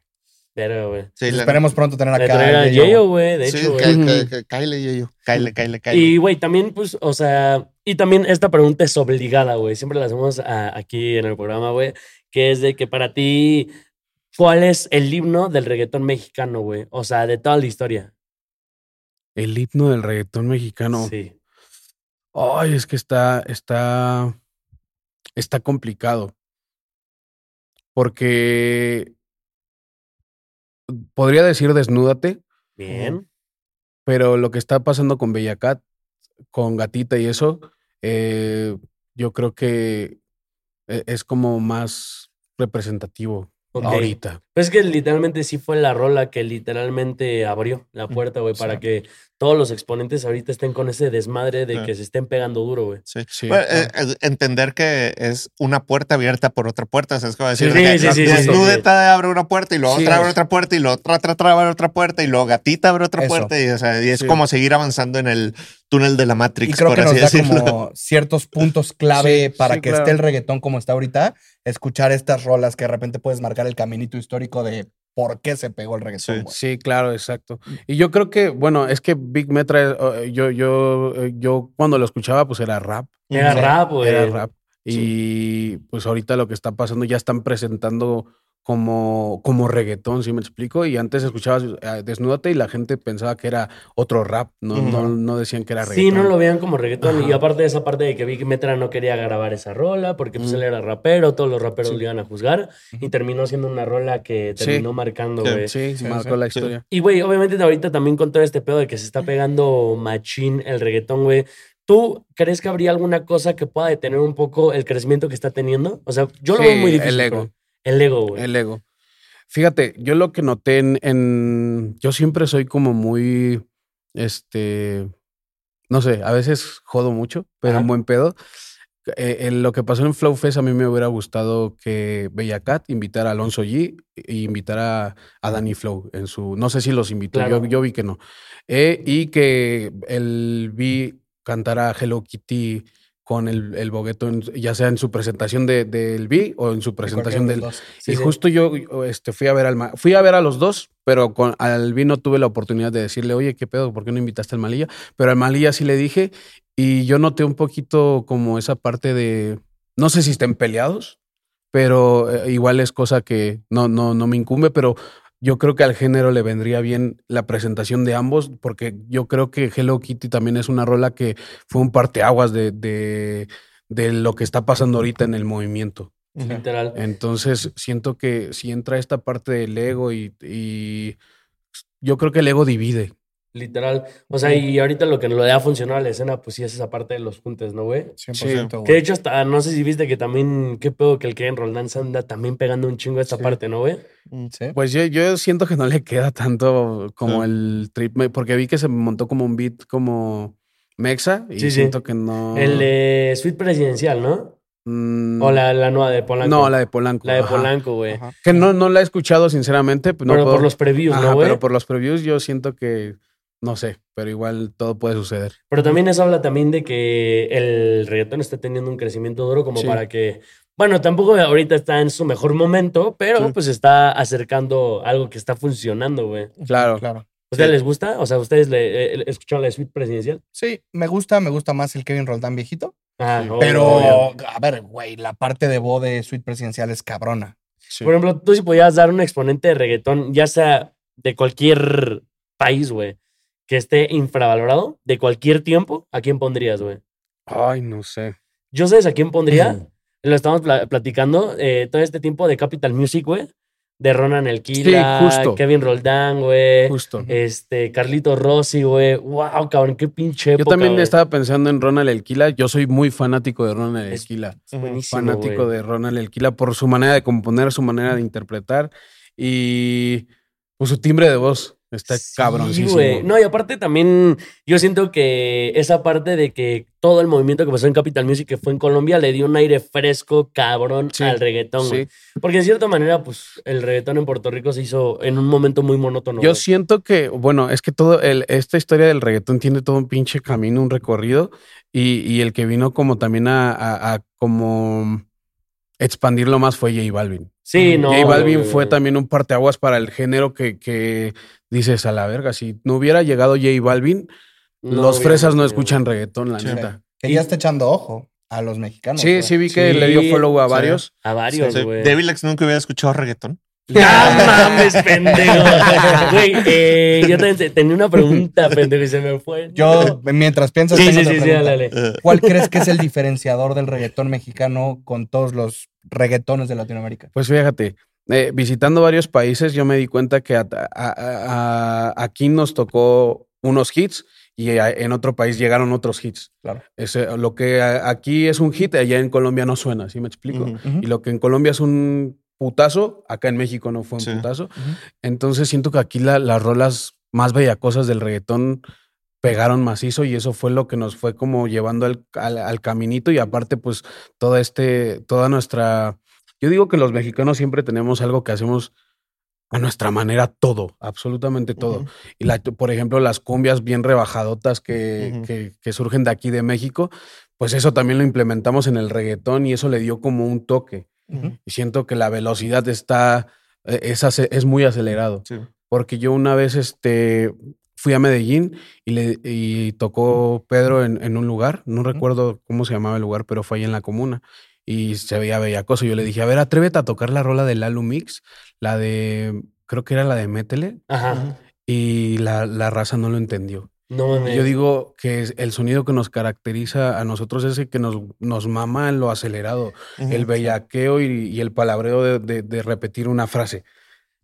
A: Pero, güey.
C: Esperemos pronto tener acá. a. Yayo,
A: güey, de
B: Sí,
A: hecho, güey.
B: ca-
D: güey.
B: ca- ca- cáele, yo, yo. Cáele, cáele, cáele.
A: Y, güey, también, pues, o sea, y también esta pregunta es obligada, güey. Siempre la hacemos a- aquí en el programa, güey, que es de que para ti, ¿cuál es el himno del reggaetón mexicano, güey? O sea, de toda la historia.
D: El himno del reggaetón mexicano.
A: Sí.
D: Ay, es que está, está, está complicado. Porque podría decir desnúdate,
A: Bien.
D: pero lo que está pasando con Bellacat, con Gatita y eso, eh, yo creo que e- es como más representativo Ahorita.
A: Pues es que literalmente sí fue la rola que literalmente abrió la puerta, güey, para que todos los exponentes ahorita estén con ese desmadre de
B: Ah.
A: que se estén pegando duro, güey.
B: Sí.
D: Sí.
B: Bueno, eh, eh, entender que es una puerta abierta por otra puerta. O sea, es como decir,
A: Sí, sí, sí, sí,
B: desnúdeta abre una puerta y luego
D: Sí,
B: otra abre
D: es-
B: otra puerta y luego otra, otra, otra abre otra puerta y luego gatita abre otra
C: Eso.
B: puerta. Y, o sea, y es
D: Sí.
B: como seguir avanzando en el túnel de la Matrix,
C: Y creo
B: por
C: que nos
B: así
C: da
B: decirlo.
C: como ciertos puntos clave
D: Sí,
C: para
D: sí,
C: que
D: claro.
C: esté el reggaetón como está ahorita. Escuchar estas rolas que de repente puedes marcar el caminito histórico de por qué se pegó el reggaetón.
B: Sí.
C: güey.
D: Sí, claro, exacto. Y yo creo que, bueno, es que Big Metra, eh, yo, yo, yo cuando lo escuchaba, pues era rap.
A: Era
C: Sí,
A: rap, güey.
D: Era rap. Y pues ahorita lo que está pasando, ya están presentando como, como reggaetón, ¿sí me explico? Y antes escuchabas eh, Desnúdate y la gente pensaba que era otro rap, no, no, no decían que era
A: Sí,
D: reggaetón.
A: no lo veían como reggaetón. Y aparte de esa parte de que Big Metra no quería grabar esa rola porque pues él era rapero, todos los raperos
D: Sí.
A: lo iban a juzgar. Y terminó siendo una rola que
D: Sí.
A: terminó marcando,
B: Sí.
A: güey.
D: Sí,
C: Sí,
D: marcó
C: sí,
D: la
B: sí.
D: historia.
A: Y, güey, obviamente ahorita también con todo este pedo de que se está pegando machín el reggaetón, güey. ¿Tú crees que habría alguna cosa que pueda detener un poco el crecimiento que está teniendo? O sea, yo lo
D: Sí,
A: veo muy difícil.
D: el ego.
A: El ego, güey.
D: El ego. Fíjate, yo lo que noté en, en- Yo siempre soy como muy. Este. No sé, a veces jodo mucho, pero
A: Ajá.
D: en buen pedo. Eh, en lo que pasó en Flow Fest, a mí me hubiera gustado que Bella Cat invitara a Alonso G e invitara a Danny Flow en su. No sé si los invitó,
A: Claro.
D: yo, yo vi que no. Eh, y que el vi cantara Hello Kitty con el, el bogueto, en- ya sea en su presentación de- del B o en su presentación
C: de
D: del.
A: Sí,
D: y
A: sí.
D: justo yo este, fui a ver al fui a ver a los dos, pero con al vino tuve la oportunidad de decirle, oye, ¿qué pedo? ¿Por qué no invitaste al Malilla? Pero al Malilla sí le dije, y yo noté un poquito como esa parte de. No sé si estén peleados, pero eh, igual es cosa que no, no, no me incumbe, pero yo creo que al género le vendría bien la presentación de ambos, porque yo creo que Hello Kitty también es una rola que fue un parteaguas de, de, de lo que está pasando ahorita en el movimiento.
A: Literal.
D: Entonces, siento que si entra esta parte del ego y, y yo creo que el ego divide.
A: Literal. O sea, y ahorita lo que lo le ha funcionado a la escena, pues sí es esa parte de los juntes, ¿no, güey?
C: 100%,
A: Que de hecho, hasta no sé si viste que también, qué pedo que el Kevin Roldán se anda también pegando un chingo a esta
D: Sí.
A: parte, ¿no, güey?
C: Sí.
D: Pues yo, yo siento que no le queda tanto como
B: Sí.
D: el trip, porque vi que se montó como un beat como Mexa y
A: Sí, sí.
D: siento que no.
A: El de Suite Presidencial, ¿no?
D: Mm,
A: O la, la nueva de Polanco.
D: No, la de Polanco.
A: La de
D: ajá.
A: Polanco, güey.
D: Que no, no la he escuchado, sinceramente. pues, no
A: pero
D: puedo-
A: por los previews,
D: Ajá,
A: ¿no, güey?
D: Pero por los previews yo siento que, no sé, pero igual todo puede suceder.
A: Pero también eso habla también de que el reggaetón está teniendo un crecimiento duro como
D: Sí.
A: para que, bueno, tampoco ahorita está en su mejor momento, pero
D: Sí.
A: pues está acercando algo que está funcionando, güey.
D: Claro.
C: Claro.
A: ¿Ustedes
B: Sí.
A: les gusta? O sea, ¿ustedes le, eh, escucharon la suite presidencial?
C: Sí, me gusta, me gusta más el Kevin Roldán viejito.
A: Ah, obvio,
C: Pero,
A: obvio.
C: a ver, güey, la parte de voz de Suite Presidencial es cabrona.
D: Sí.
A: Por ejemplo, tú si podías dar un exponente de reggaetón, ya sea de cualquier país, güey, que esté infravalorado, de cualquier tiempo, ¿a quién pondrías, güey?
D: Ay, no sé.
A: Yo sabes a quién pondría. Lo estamos pla- platicando eh, todo este tiempo de Capital Music, güey. De Ronan Elquila,
D: Sí.
A: Kevin Roldán, güey.
D: Justo.
A: Este, Carlito Rossi, güey. Wow, cabrón, qué pinche
D: Yo
A: época,
D: también
A: güey.
D: estaba pensando en Ronald Elquila. Yo soy muy fanático de Ronald Elquila.
A: Es buenísimo,
D: Fanático de Ronald Elquila por su manera de componer, su manera de interpretar y pues su timbre de voz. Está
A: Sí,
D: cabroncísimo.
A: No, y aparte también yo siento que esa parte de que todo el movimiento que pasó en Capital Music que fue en Colombia le dio un aire fresco, cabrón,
D: Sí,
A: al reggaetón, güey.
D: Sí.
A: Porque de cierta manera, pues, el reggaetón en Puerto Rico se hizo en un momento muy monótono.
D: Yo siento que, bueno, es que todo el, esta historia del reggaetón tiene todo un pinche camino, un recorrido, y, y el que vino como también a, a- a como expandirlo más fue J Balvin.
A: Sí, no.
D: J Balvin
A: güey,
D: fue también un parteaguas para el género que, que dices a la verga. Si no hubiera llegado J Balvin,
A: No,
D: los fresas no escuchan reggaetón, la
B: Sí.
D: neta.
C: Que ya está echando ojo a los mexicanos.
D: Sí,
C: güey.
D: sí vi que
A: Sí,
D: le dio follow a
B: sí.
D: varios.
A: A varios,
B: Sí.
A: güey.
B: Devilex nunca hubiera escuchado reggaetón.
A: ¡Ya mames, pendejo! Güey, eh, yo también te- tenía una pregunta, pendejo, y se me fue.
C: Yo, mientras piensas,
A: Sí,
C: tengo
A: sí,
C: otra
A: sí, sí,
C: pregunta.
B: Eh,
C: ¿Cuál crees que es el diferenciador del reggaetón mexicano con todos los reggaetones de Latinoamérica?
D: Pues fíjate, eh, visitando varios países, yo me di cuenta que a- a- a- aquí nos tocó unos hits y a- en otro país llegaron otros hits.
C: Claro.
D: Ese- lo que a- aquí es un hit, allá en Colombia no suena, ¿sí me explico? Y lo que en Colombia es un putazo, acá en México no fue un
B: Sí.
D: putazo. Entonces siento que aquí la- las rolas más bellacosas del reggaetón pegaron macizo y eso fue lo que nos fue como llevando al, al- al caminito y aparte pues toda este, toda nuestra... Yo digo que los mexicanos siempre tenemos algo que hacemos a nuestra manera todo, absolutamente todo. Y la, por ejemplo, las cumbias bien rebajadotas que,
B: Ujú.
D: que- que surgen de aquí de México, pues eso también lo implementamos en el reggaetón y eso le dio como un toque. Y siento que la velocidad está, eh, es, es muy acelerado.
B: Sí.
D: Porque yo una vez este, fui a Medellín y, le, y tocó Pedro en, en un lugar, no recuerdo cómo se llamaba el lugar, pero fue ahí en la comuna. Y se veía bellacoso. Yo le dije, a ver, atrévete a tocar la rola del Alu Mix, la de, creo que era la de Métele,
A: Ajá.
D: y la, la raza no lo entendió.
A: No mames.
D: Yo digo que es el sonido que nos caracteriza a nosotros es el que nos, nos mama en lo acelerado, el bellaqueo y, y el palabreo de, de- de repetir una frase.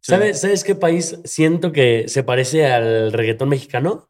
A: ¿Sabes, ¿Sabes qué país siento que se parece al reggaetón mexicano?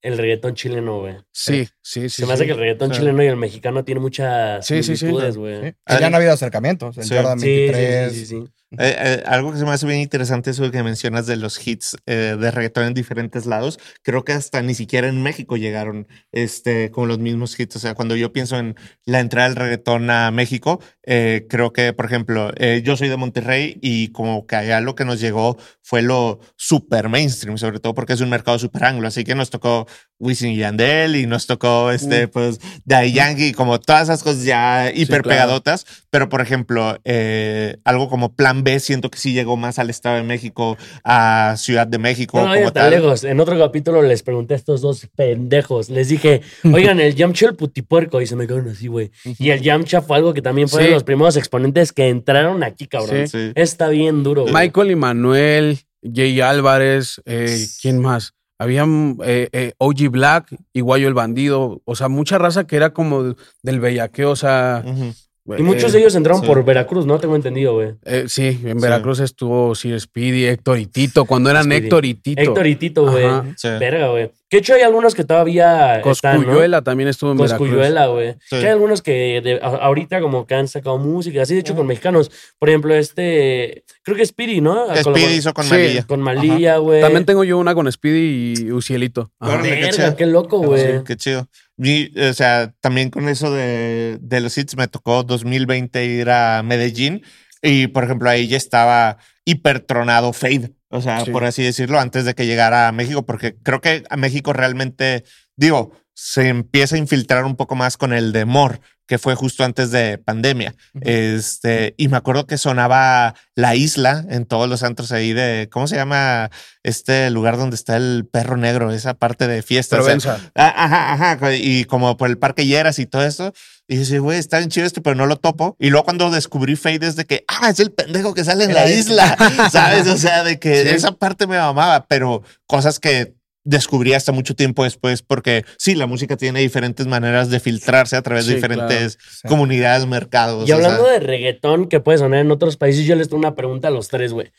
A: El reggaetón chileno, güey.
D: Sí, sí, sí.
A: Se me hace
D: sí.
A: que el reggaetón
B: Sí.
A: chileno y el mexicano tienen muchas
D: Sí, sí, sí.
A: similitudes,
C: Sí.
A: güey.
C: Que ya han habido acercamientos. El
B: Sí.
C: Jordan
A: Sí, sí,
C: 23.
A: sí, sí, sí.
B: Eh, eh, algo que se me hace bien interesante eso que mencionas de los hits eh, de reggaetón en diferentes lados. Creo que hasta ni siquiera en México llegaron este, con los mismos hits. O sea, cuando yo pienso en la entrada del reggaetón a México, eh, creo que, por ejemplo, eh, yo soy de Monterrey y como que allá lo que nos llegó fue lo super mainstream, sobre todo porque es un mercado super anglo. Así que nos tocó Wisin y Yandel y nos tocó este, pues, Daddy Yankee, como todas esas cosas ya hiper
D: claro.
B: pegadotas. Pero, por ejemplo, eh, algo como Plan B, siento que sí llegó más al Estado de México, a Ciudad de México.
A: No,
B: como tal.
A: lejos. En otro capítulo les pregunté a estos dos pendejos. Les dije, oigan, el Yamcha el putipuerco. Y se me quedaron así, güey. Y el Yamcha fue algo que también fue de
D: Sí.
A: los primeros exponentes que entraron aquí, cabrón.
B: Sí.
A: Está bien duro, güey.
D: Michael y Manuel, Jay Álvarez, eh, ¿quién más? Habían eh, eh, OG Black, Iguayo el Bandido, o sea, mucha raza que era como del bellaqueo, o sea...
B: Ujú.
A: Y muchos
D: eh,
A: de ellos entraron
B: sí.
A: por Veracruz, ¿no? Tengo entendido, güey.
D: eh, sí, en
B: Sí.
D: Veracruz estuvo Sir Speedy, Héctor y Tito, cuando eran
A: Speedy.
D: Héctor y Tito.
A: Héctor y Tito, güey.
B: Sí.
A: Verga, güey. Que de hecho hay algunos que todavía están, ¿no?
D: Coscuyuela también estuvo en.
A: Coscuyuela, güey.
B: Sí.
A: Que hay algunos que de- a- ahorita como que han sacado música, así de hecho con mexicanos. Por ejemplo, este, creo que Speedy, ¿no?
B: Que Speedy hizo con
D: Sí.
B: Malilla.
A: Con Malilla, güey.
D: También tengo yo una con Speedy y Ucielito.
B: Qué
A: qué loco, güey.
B: Sí, qué chido. Y, o sea, también con eso de, de los hits me tocó 2020 ir a Medellín y, por ejemplo, ahí ya estaba hipertronado Fade, o sea,
D: Sí.
B: por así decirlo, antes de que llegara a México, porque creo que a México realmente, digo, se empieza a infiltrar un poco más con el de More, que fue justo antes de pandemia. Este, y me acuerdo que sonaba La Isla en todos los antros ahí de, ¿cómo se llama este lugar donde está el perro negro? Esa parte de fiestas. O sea. Ah, Ajá, ajá. Y como por el Parque Lleras y todo eso. Y dice, güey, está bien chido esto, pero no lo topo. Y luego cuando descubrí Fade es de que, ah, es el pendejo que sale en la
C: La
B: isla. ¿Sabes? O sea, de que
D: Sí.
B: esa parte me mamaba, pero cosas que descubrí hasta mucho tiempo después, porque sí, la música tiene diferentes maneras de filtrarse a través de
D: Sí,
B: diferentes
C: Sí.
B: comunidades, mercados.
A: Y
B: o
A: hablando
B: sea,
A: de reggaetón que puede sonar en otros países, yo les tengo una pregunta a los tres, güey.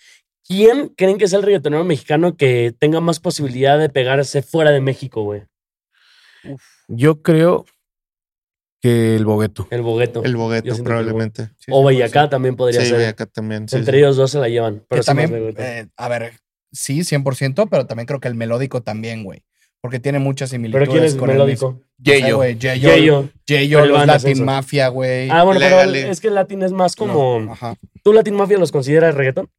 A: ¿Quién creen que es el reggaetonero mexicano que tenga más posibilidad de pegarse fuera de México, güey?
D: Yo creo que el Bogueto.
A: El Bogueto.
B: el Bogueto,
A: el
B: probablemente.
C: Sí,
A: o
C: sí,
A: Boyacá también podría
B: Sí,
A: ser.
B: acá también. sí,
A: Entre
B: sí.
A: ellos dos se la llevan. Pero sí
C: también, eh, a ver, sí, 100%, pero también creo que el melódico también, güey. Porque tiene muchas similitudes
A: ¿Pero quién es
C: con el
A: melódico?
D: Yayo,
A: Pero
C: los
A: van
C: Latin. Mafia, güey.
A: Ah, bueno, pero es que el latín es más como...
C: No, ajá.
A: ¿Tú Latin Mafia los consideras reggaetón?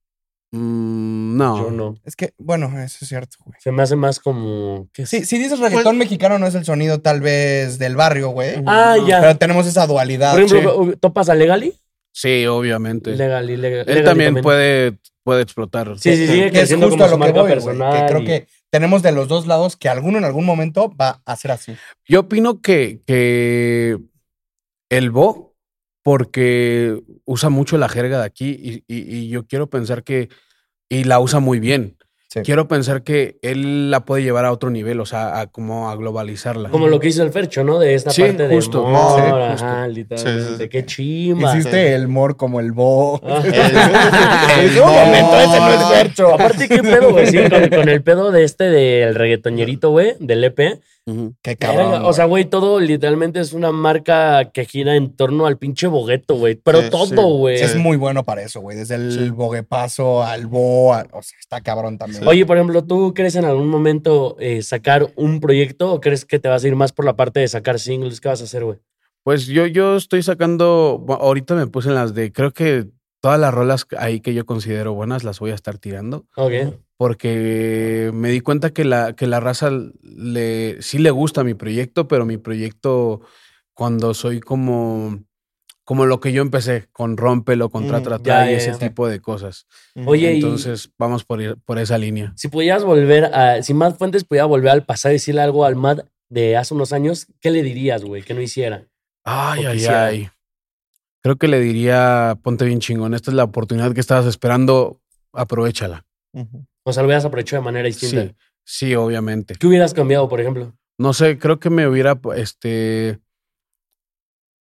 D: Mm, no.
A: Yo no.
C: Es que, bueno, eso es cierto, güey.
A: Se me hace más como... ¿qué
C: Sí, si dices reggaetón mexicano no es el sonido tal vez del barrio, güey.
A: Ah, ya.
C: Pero tenemos esa dualidad.
A: Por ejemplo, ¿topas a Legali?
D: Sí, obviamente.
A: Legali, Legali.
D: Él
A: Legali
D: también, puede, puede explotar.
A: Sí, sí, sí.
C: que es justo
A: como
C: a
A: su
C: lo que voy, Que creo
A: y-
C: que tenemos de los dos lados que alguno en algún momento va a ser así.
D: Yo opino que, que el Bo, porque usa mucho la jerga de aquí y, y- y yo quiero pensar que, y la usa muy bien.
C: Sí.
D: Quiero pensar que él la puede llevar a otro nivel, o sea, a como a globalizarla.
A: Como lo que hizo el Fercho, ¿no? De esta
D: Sí,
A: parte de
D: justo.
A: humor,
B: Sí,
A: ajá,
B: justo.
A: literalmente.
B: Sí, sí, sí.
A: Qué chimba.
C: Hiciste el mor como el bo.
A: Ah.
B: El
C: En un momento ese no es Fercho.
A: Aparte, qué pedo, güey. Sí, con, con el pedo de este del reggaetoñerito, güey, del EP.
C: Qué
A: Verga,
C: cabrón.
A: o sea, güey, todo literalmente es una marca que gira en torno al pinche bogueto, güey. Pero
B: Sí,
A: todo,
D: sí.
A: güey.
C: es muy bueno para eso, güey. Desde el
B: Sí.
C: boguepaso al bo, al- o sea, está cabrón también.
A: Oye, por ejemplo, ¿tú crees en algún momento eh, sacar un proyecto o crees que te vas a ir más por la parte de sacar singles? ¿Qué vas a hacer, güey?
D: Pues yo, yo estoy sacando, ahorita me puse en las de, creo que todas las rolas ahí que yo considero buenas las voy a estar tirando.
A: Ok.
D: porque me di cuenta que la, que la raza le, sí le gusta mi proyecto, pero mi proyecto cuando soy como, como lo que yo empecé, con Rómpelo, con
B: Mm,
D: Tra
A: ya,
D: Tra y ese
A: ya.
D: tipo de cosas.
A: Oye, y-
D: Entonces vamos por, ir- por esa línea.
A: Si pudieras volver a. Si Matt Fuentes pudiera volver al pasado y decirle algo al Matt de hace unos años, ¿qué le dirías, güey? Que no hiciera.
D: Ay, ay,
A: quisiera.
D: ay. Creo que le diría, ponte bien chingón, esta es la oportunidad que estabas esperando, aprovechala.
A: O sea, lo hubieras aprovechado de manera distinta.
D: Sí, sí, obviamente.
A: ¿Qué hubieras cambiado, por ejemplo?
D: No sé, creo que me hubiera, este...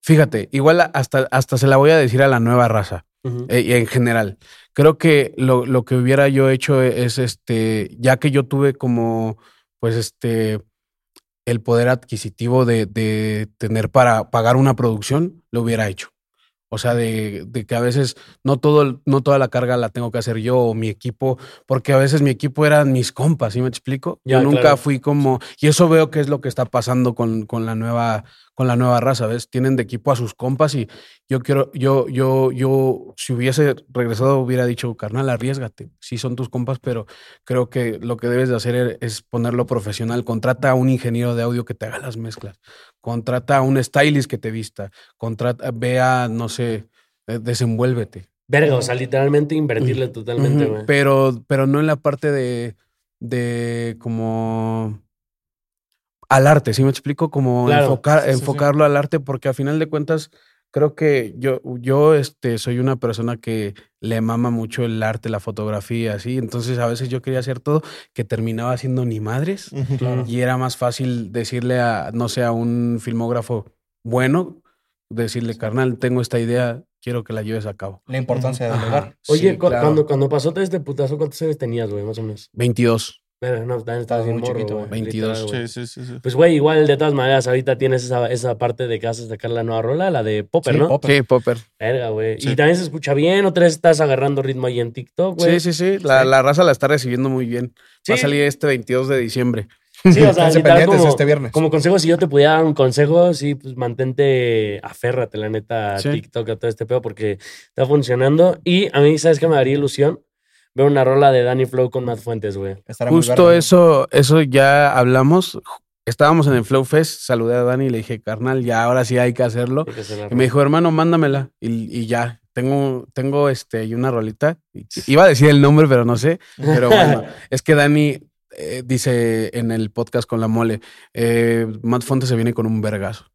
D: Fíjate, igual hasta, hasta se la voy a decir a la nueva raza.
A: Ujú.
D: eh, y en general. Creo que lo, lo que hubiera yo hecho es este, ya que yo tuve como, pues este, el poder adquisitivo de, de tener para pagar una producción, lo hubiera hecho. O sea, de, de que a veces no, todo, no toda la carga la tengo que hacer yo o mi equipo, porque a veces mi equipo eran mis compas, ¿sí me explico? Yo nunca
A: claro.
D: fui como, y eso veo que es lo que está pasando con, con la nueva, con la nueva raza, ¿ves? Tienen de equipo a sus compas y yo quiero, yo, yo, yo, si hubiese regresado, hubiera dicho, carnal, arriesgate. Sí son tus compas, pero creo que lo que debes de hacer e- es ponerlo profesional. Contrata a un ingeniero de audio que te haga las mezclas. Contrata a un stylist que te vista. Contrata, vea, no sé, eh, desenvuélvete.
A: Verga, o sea, literalmente invertirle totalmente, güey.
D: Pero, pero no en la parte de, de como al arte, ¿sí me explico? Como
A: Claro,
D: enfocar,
B: sí, sí, sí.
D: enfocarlo al arte, porque a final de cuentas creo que yo, yo este, soy una persona que le mama mucho el arte, la fotografía, así. Entonces a veces yo quería hacer todo que terminaba haciendo ni madres.
A: Claro.
D: Y era más fácil decirle a, no sé, a un filmógrafo bueno, decirle, carnal, tengo esta idea, quiero que la lleves a cabo.
C: La importancia de delegar.
A: Oye,
D: sí,
A: cu-
D: claro.
A: cuando, cuando pasó todo este putazo, ¿cuántos años tenías, güey? Más o menos.
D: 22.
A: Verga, no, también estabas bien
C: muy
A: morro,
C: chiquito,
A: güey.
C: güey.
D: 22,
A: literal, güey.
B: Sí, sí, sí, sí.
A: Pues, güey, igual de todas maneras, ahorita tienes esa, esa parte de que vas a sacar la nueva rola, la de Popper,
C: Sí,
A: ¿no?
C: Popper.
D: Sí, Popper.
A: Verga, güey.
B: Sí.
A: Y también se escucha bien, otra vez estás agarrando ritmo ahí en TikTok, güey.
D: Sí, sí, sí. La, la raza la está recibiendo muy bien. Va a salir este 22 de diciembre.
A: Sí, o sea, literal, como,
C: este viernes.
A: como consejo, si yo te pudiera dar un consejo, sí, pues mantente, aférrate, la neta, a
D: Sí.
A: TikTok, a todo este pedo, porque está funcionando. Y a mí, ¿sabes qué me daría ilusión? Ver una rola de Danny Flow con Matt Fuentes, güey.
D: Justo eso, eso ya hablamos. Estábamos en el Flow Fest, saludé a Dani y le dije, carnal, ya ahora sí hay que hacerlo.
A: Hay que
D: Y me dijo, hermano, mándamela. Y, y ya, tengo, tengo este, ahí una rolita. Y- Iba a decir el nombre, pero no sé. Pero bueno, es que Dani eh, dice en el podcast con la mole, eh, Matt Fonte se viene con un vergazo.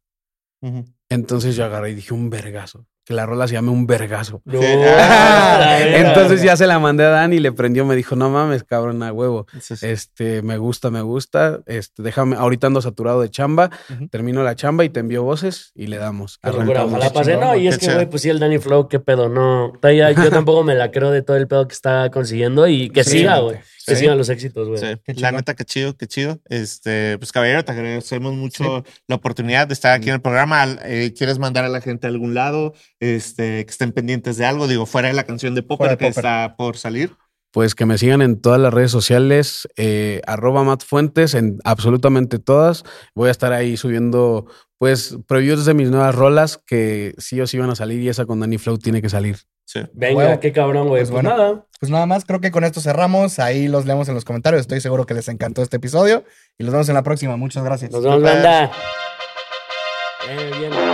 D: Entonces yo agarré y dije, un vergazo. Que la rola se llame un vergazo.
A: No, verga.
D: Entonces ya se la mandé a Dani y le prendió, me dijo, no mames, cabrón, a huevo.
B: Sí, sí.
D: Este, me gusta, me gusta. Este, déjame, ahorita ando saturado de chamba, termino la chamba y te envío voces y le damos.
A: Ojalá pase. No, y es que, güey, pues sí, el Danny Flow, qué pedo, no. Yo tampoco me la creo de todo el pedo que está consiguiendo y que
C: Sí,
A: siga, güey. Que
B: Sí.
A: sigan los éxitos, güey.
B: Sí, la neta, qué chido, qué chido. Este, pues caballero, te agradecemos mucho la oportunidad de estar aquí en el programa. Eh, ¿Quieres mandar a la gente a algún lado? Este, que estén pendientes de algo, digo, fuera de la canción de Popper que está por salir.
D: Pues que me sigan en todas las redes sociales, eh, arroba Matt Fuentes, en absolutamente todas. Voy a estar ahí subiendo, pues, previews de mis nuevas rolas que sí o sí van a salir y esa con Danny Flow tiene que salir.
B: Sí.
A: Venga, qué cabrón, güey.
C: Pues
A: Pues,
C: bueno.
A: nada.
C: Pues nada más, creo que con esto cerramos. Ahí los leemos en los comentarios. Estoy seguro que les encantó este episodio. Y los vemos en la próxima. Muchas gracias.
A: Nos vemos, banda. Eh, bien.